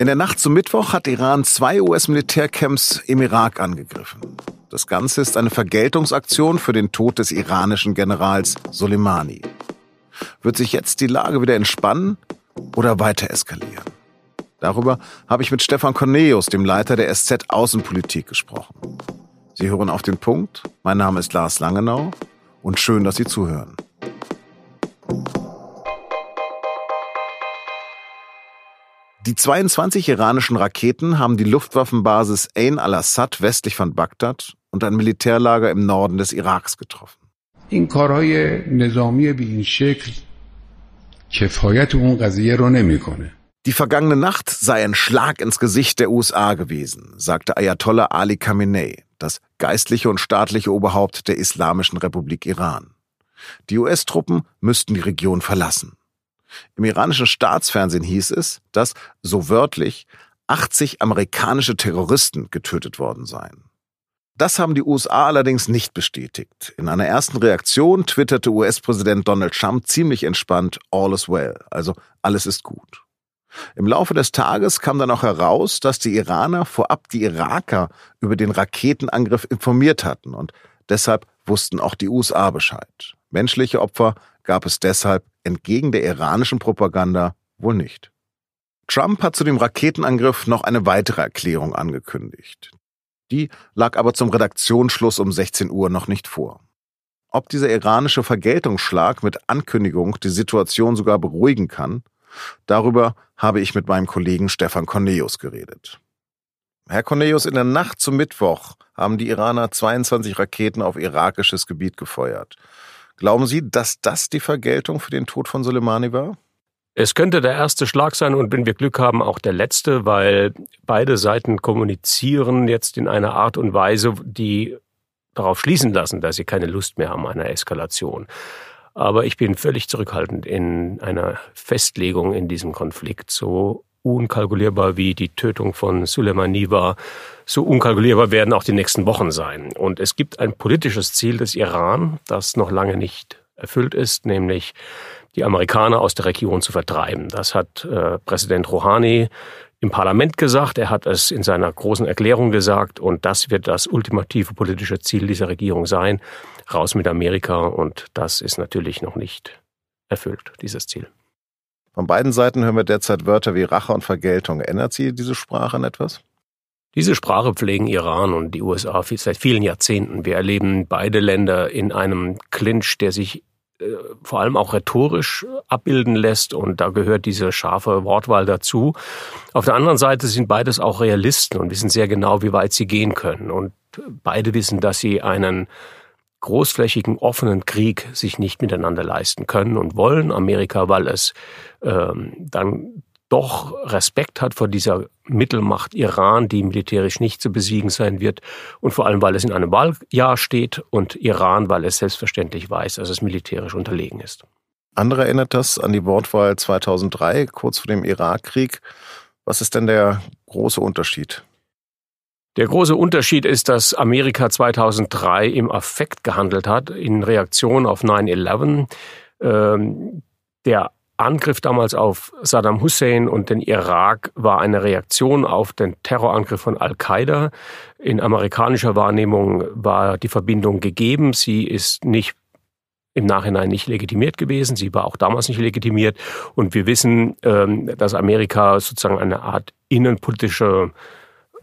In der Nacht zum Mittwoch hat Iran zwei US-Militärcamps im Irak angegriffen. Das Ganze ist eine Vergeltungsaktion für den Tod des iranischen Generals Soleimani. Wird sich jetzt die Lage wieder entspannen oder weiter eskalieren? Darüber habe ich mit Stefan Cornelius, dem Leiter der SZ Außenpolitik, gesprochen. Sie hören auf den Punkt. Mein Name ist Lars Langenau und schön, dass Sie zuhören. Die 22 iranischen Raketen haben die Luftwaffenbasis Ain al-Assad westlich von Bagdad und ein Militärlager im Norden des Iraks getroffen. Die vergangene Nacht sei ein Schlag ins Gesicht der USA gewesen, sagte Ayatollah Ali Khamenei, das geistliche und staatliche Oberhaupt der Islamischen Republik Iran. Die US-Truppen müssten die Region verlassen. Im iranischen Staatsfernsehen hieß es, dass, so wörtlich, 80 amerikanische Terroristen getötet worden seien. Das haben die USA allerdings nicht bestätigt. In einer ersten Reaktion twitterte US-Präsident Donald Trump ziemlich entspannt All is well, also alles ist gut. Im Laufe des Tages kam dann auch heraus, dass die Iraner vorab die Iraker über den Raketenangriff informiert hatten und deshalb wussten auch die USA Bescheid. Menschliche Opfer gab es deshalb entgegen der iranischen Propaganda wohl nicht. Trump hat zu dem Raketenangriff noch eine weitere Erklärung angekündigt. Die lag aber zum Redaktionsschluss um 16 Uhr noch nicht vor. Ob dieser iranische Vergeltungsschlag mit Ankündigung die Situation sogar beruhigen kann, darüber habe ich mit meinem Kollegen Stefan Cornelius geredet. Herr Cornelius, in der Nacht zum Mittwoch haben die Iraner 22 Raketen auf irakisches Gebiet gefeuert. Glauben Sie, dass das die Vergeltung für den Tod von Soleimani war? Es könnte der erste Schlag sein und wenn wir Glück haben, auch der letzte, weil beide Seiten kommunizieren jetzt in einer Art und Weise, die darauf schließen lassen, dass sie keine Lust mehr haben einer Eskalation. Aber ich bin völlig zurückhaltend in einer Festlegung in diesem Konflikt. So unkalkulierbar wie die Tötung von Soleimani war, so unkalkulierbar werden auch die nächsten Wochen sein. Und es gibt ein politisches Ziel des Iran, das noch lange nicht erfüllt ist, nämlich die Amerikaner aus der Region zu vertreiben. Das hat äh, Präsident Rouhani im Parlament gesagt, er hat es in seiner großen Erklärung gesagt und das wird das ultimative politische Ziel dieser Regierung sein. Raus mit Amerika und das ist natürlich noch nicht erfüllt, dieses Ziel. Von beiden Seiten hören wir derzeit Wörter wie Rache und Vergeltung. Ändert sie diese Sprache an etwas? Diese Sprache pflegen Iran und die USA seit vielen Jahrzehnten. Wir erleben beide Länder in einem Clinch, der sich äh, vor allem auch rhetorisch abbilden lässt und da gehört diese scharfe Wortwahl dazu. Auf der anderen Seite sind beides auch Realisten und wissen sehr genau, wie weit sie gehen können und beide wissen, dass sie einen großflächigen offenen Krieg sich nicht miteinander leisten können und wollen. Amerika, weil es ähm, dann doch Respekt hat vor dieser Mittelmacht Iran, die militärisch nicht zu besiegen sein wird und vor allem, weil es in einem Wahljahr steht und Iran, weil es selbstverständlich weiß, dass es militärisch unterlegen ist. Andere erinnert das an die Wortwahl 2003, kurz vor dem Irakkrieg. Was ist denn der große Unterschied? Der große Unterschied ist, dass Amerika 2003 im Affekt gehandelt hat, in Reaktion auf 9-11. Ähm, der Angriff damals auf Saddam Hussein und den Irak war eine Reaktion auf den Terrorangriff von Al-Qaida. In amerikanischer Wahrnehmung war die Verbindung gegeben. Sie ist nicht im Nachhinein nicht legitimiert gewesen. Sie war auch damals nicht legitimiert. Und wir wissen, ähm, dass Amerika sozusagen eine Art innenpolitische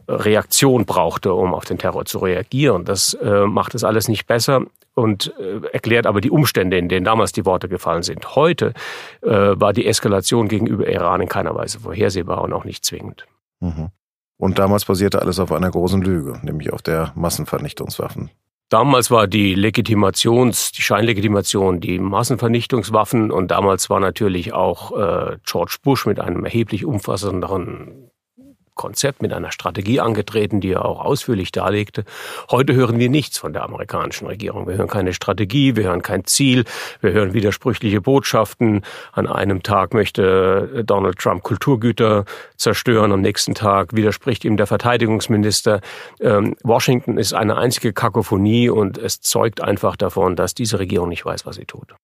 Reaktion brauchte, um auf den Terror zu reagieren. Das äh, macht es alles nicht besser und äh, erklärt aber die Umstände, in denen damals die Worte gefallen sind. Heute äh, war die Eskalation gegenüber Iran in keiner Weise vorhersehbar und auch nicht zwingend. Mhm. Und damals basierte alles auf einer großen Lüge, nämlich auf der Massenvernichtungswaffen. Damals war die Legitimations, die Scheinlegitimation die Massenvernichtungswaffen und damals war natürlich auch äh, George Bush mit einem erheblich umfassenderen Konzept, mit einer Strategie angetreten, die er auch ausführlich darlegte. Heute hören wir nichts von der amerikanischen Regierung. Wir hören keine Strategie, wir hören kein Ziel, wir hören widersprüchliche Botschaften. An einem Tag möchte Donald Trump Kulturgüter zerstören, am nächsten Tag widerspricht ihm der Verteidigungsminister. Ähm, Washington ist eine einzige Kakophonie und es zeugt einfach davon, dass diese Regierung nicht weiß, was sie tut.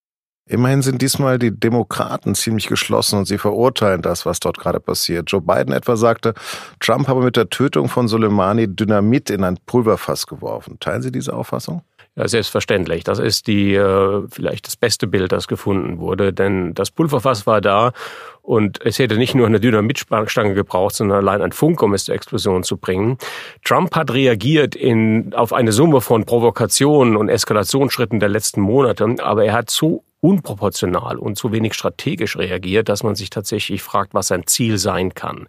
Immerhin sind diesmal die Demokraten ziemlich geschlossen und sie verurteilen das, was dort gerade passiert. Joe Biden etwa sagte, Trump habe mit der Tötung von Soleimani Dynamit in ein Pulverfass geworfen. Teilen Sie diese Auffassung? Ja, selbstverständlich. Das ist die äh, vielleicht das beste Bild, das gefunden wurde, denn das Pulverfass war da und es hätte nicht nur eine Dynamitstange gebraucht, sondern allein ein Funk, um es zur Explosion zu bringen. Trump hat reagiert in, auf eine Summe von Provokationen und Eskalationsschritten der letzten Monate, aber er hat so unproportional und zu wenig strategisch reagiert, dass man sich tatsächlich fragt, was sein Ziel sein kann.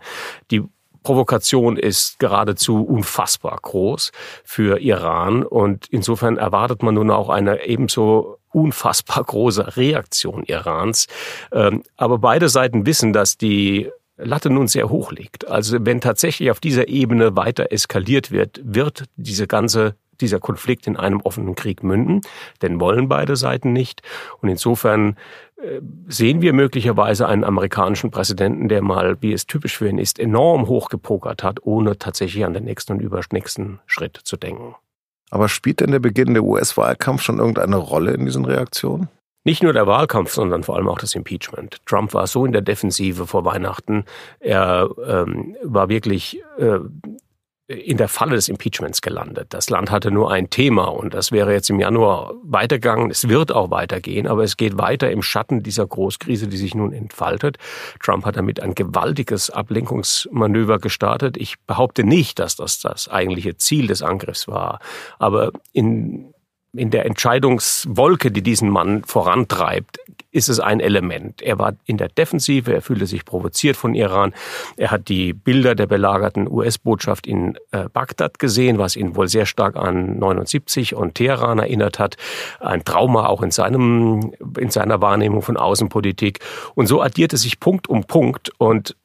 Die Provokation ist geradezu unfassbar groß für Iran und insofern erwartet man nun auch eine ebenso unfassbar große Reaktion Irans. Ähm, aber beide Seiten wissen, dass die Latte nun sehr hoch liegt. Also wenn tatsächlich auf dieser Ebene weiter eskaliert wird, wird diese ganze dieser Konflikt in einem offenen Krieg münden, denn wollen beide Seiten nicht. Und insofern äh, sehen wir möglicherweise einen amerikanischen Präsidenten, der mal, wie es typisch für ihn ist, enorm hochgepokert hat, ohne tatsächlich an den nächsten und übernächsten Schritt zu denken. Aber spielt denn der Beginn der US-Wahlkampf schon irgendeine Rolle in diesen Reaktionen? Nicht nur der Wahlkampf, sondern vor allem auch das Impeachment. Trump war so in der Defensive vor Weihnachten. Er ähm, war wirklich äh, in der Falle des Impeachments gelandet. Das Land hatte nur ein Thema und das wäre jetzt im Januar weitergegangen. Es wird auch weitergehen, aber es geht weiter im Schatten dieser Großkrise, die sich nun entfaltet. Trump hat damit ein gewaltiges Ablenkungsmanöver gestartet. Ich behaupte nicht, dass das das eigentliche Ziel des Angriffs war, aber in in der Entscheidungswolke, die diesen Mann vorantreibt, ist es ein Element. Er war in der Defensive, er fühlte sich provoziert von Iran. Er hat die Bilder der belagerten US-Botschaft in äh, Bagdad gesehen, was ihn wohl sehr stark an 79 und Teheran erinnert hat. Ein Trauma auch in seinem, in seiner Wahrnehmung von Außenpolitik. Und so addierte sich Punkt um Punkt und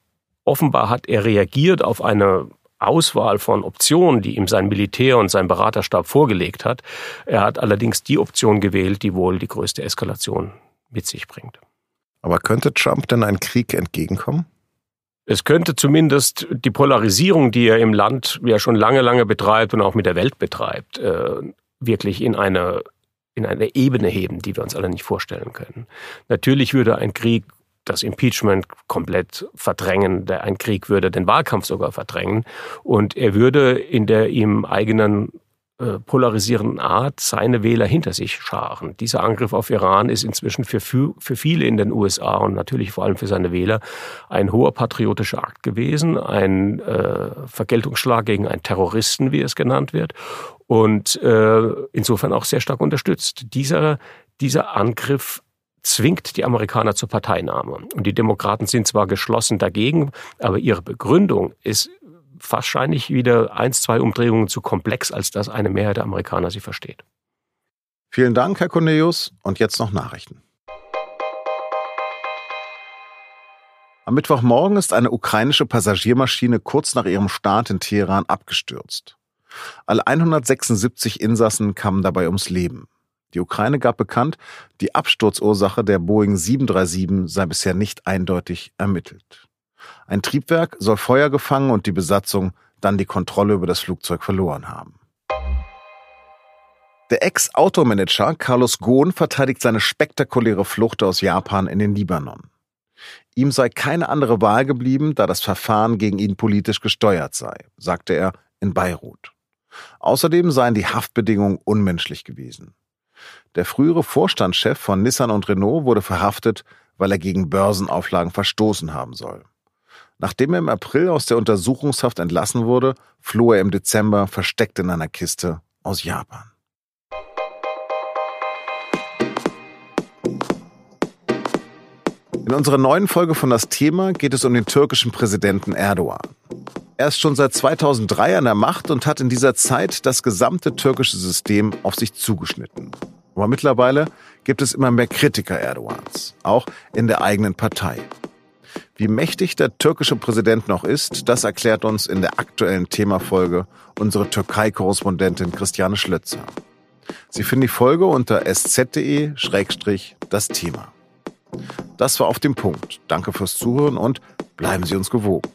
offenbar hat er reagiert auf eine Auswahl von Optionen, die ihm sein Militär und sein Beraterstab vorgelegt hat. Er hat allerdings die Option gewählt, die wohl die größte Eskalation mit sich bringt. Aber könnte Trump denn einen Krieg entgegenkommen? Es könnte zumindest die Polarisierung, die er im Land ja schon lange, lange betreibt und auch mit der Welt betreibt, äh, wirklich in eine, in eine Ebene heben, die wir uns alle nicht vorstellen können. Natürlich würde ein Krieg das Impeachment komplett verdrängen. Ein Krieg würde den Wahlkampf sogar verdrängen. Und er würde in der ihm eigenen polarisierenden Art seine Wähler hinter sich scharen. Dieser Angriff auf Iran ist inzwischen für, für viele in den USA und natürlich vor allem für seine Wähler ein hoher patriotischer Akt gewesen, ein äh, Vergeltungsschlag gegen einen Terroristen, wie es genannt wird, und äh, insofern auch sehr stark unterstützt. Dieser, dieser Angriff zwingt die Amerikaner zur Parteinahme. Und die Demokraten sind zwar geschlossen dagegen, aber ihre Begründung ist wahrscheinlich wieder eins, zwei Umdrehungen zu komplex, als dass eine Mehrheit der Amerikaner sie versteht. Vielen Dank, Herr Cornelius. Und jetzt noch Nachrichten. Am Mittwochmorgen ist eine ukrainische Passagiermaschine kurz nach ihrem Start in Teheran abgestürzt. Alle 176 Insassen kamen dabei ums Leben. Die Ukraine gab bekannt, die Absturzursache der Boeing 737 sei bisher nicht eindeutig ermittelt. Ein Triebwerk soll Feuer gefangen und die Besatzung dann die Kontrolle über das Flugzeug verloren haben. Der Ex-Automanager Carlos Ghosn verteidigt seine spektakuläre Flucht aus Japan in den Libanon. Ihm sei keine andere Wahl geblieben, da das Verfahren gegen ihn politisch gesteuert sei, sagte er in Beirut. Außerdem seien die Haftbedingungen unmenschlich gewesen. Der frühere Vorstandschef von Nissan und Renault wurde verhaftet, weil er gegen Börsenauflagen verstoßen haben soll. Nachdem er im April aus der Untersuchungshaft entlassen wurde, floh er im Dezember versteckt in einer Kiste aus Japan. In unserer neuen Folge von das Thema geht es um den türkischen Präsidenten Erdogan. Er ist schon seit 2003 an der Macht und hat in dieser Zeit das gesamte türkische System auf sich zugeschnitten. Aber mittlerweile gibt es immer mehr Kritiker Erdogans, auch in der eigenen Partei. Wie mächtig der türkische Präsident noch ist, das erklärt uns in der aktuellen Themafolge unsere Türkei-Korrespondentin Christiane Schlötzer. Sie finden die Folge unter sz.de-das Thema. Das war auf dem Punkt. Danke fürs Zuhören und bleiben Sie uns gewogen.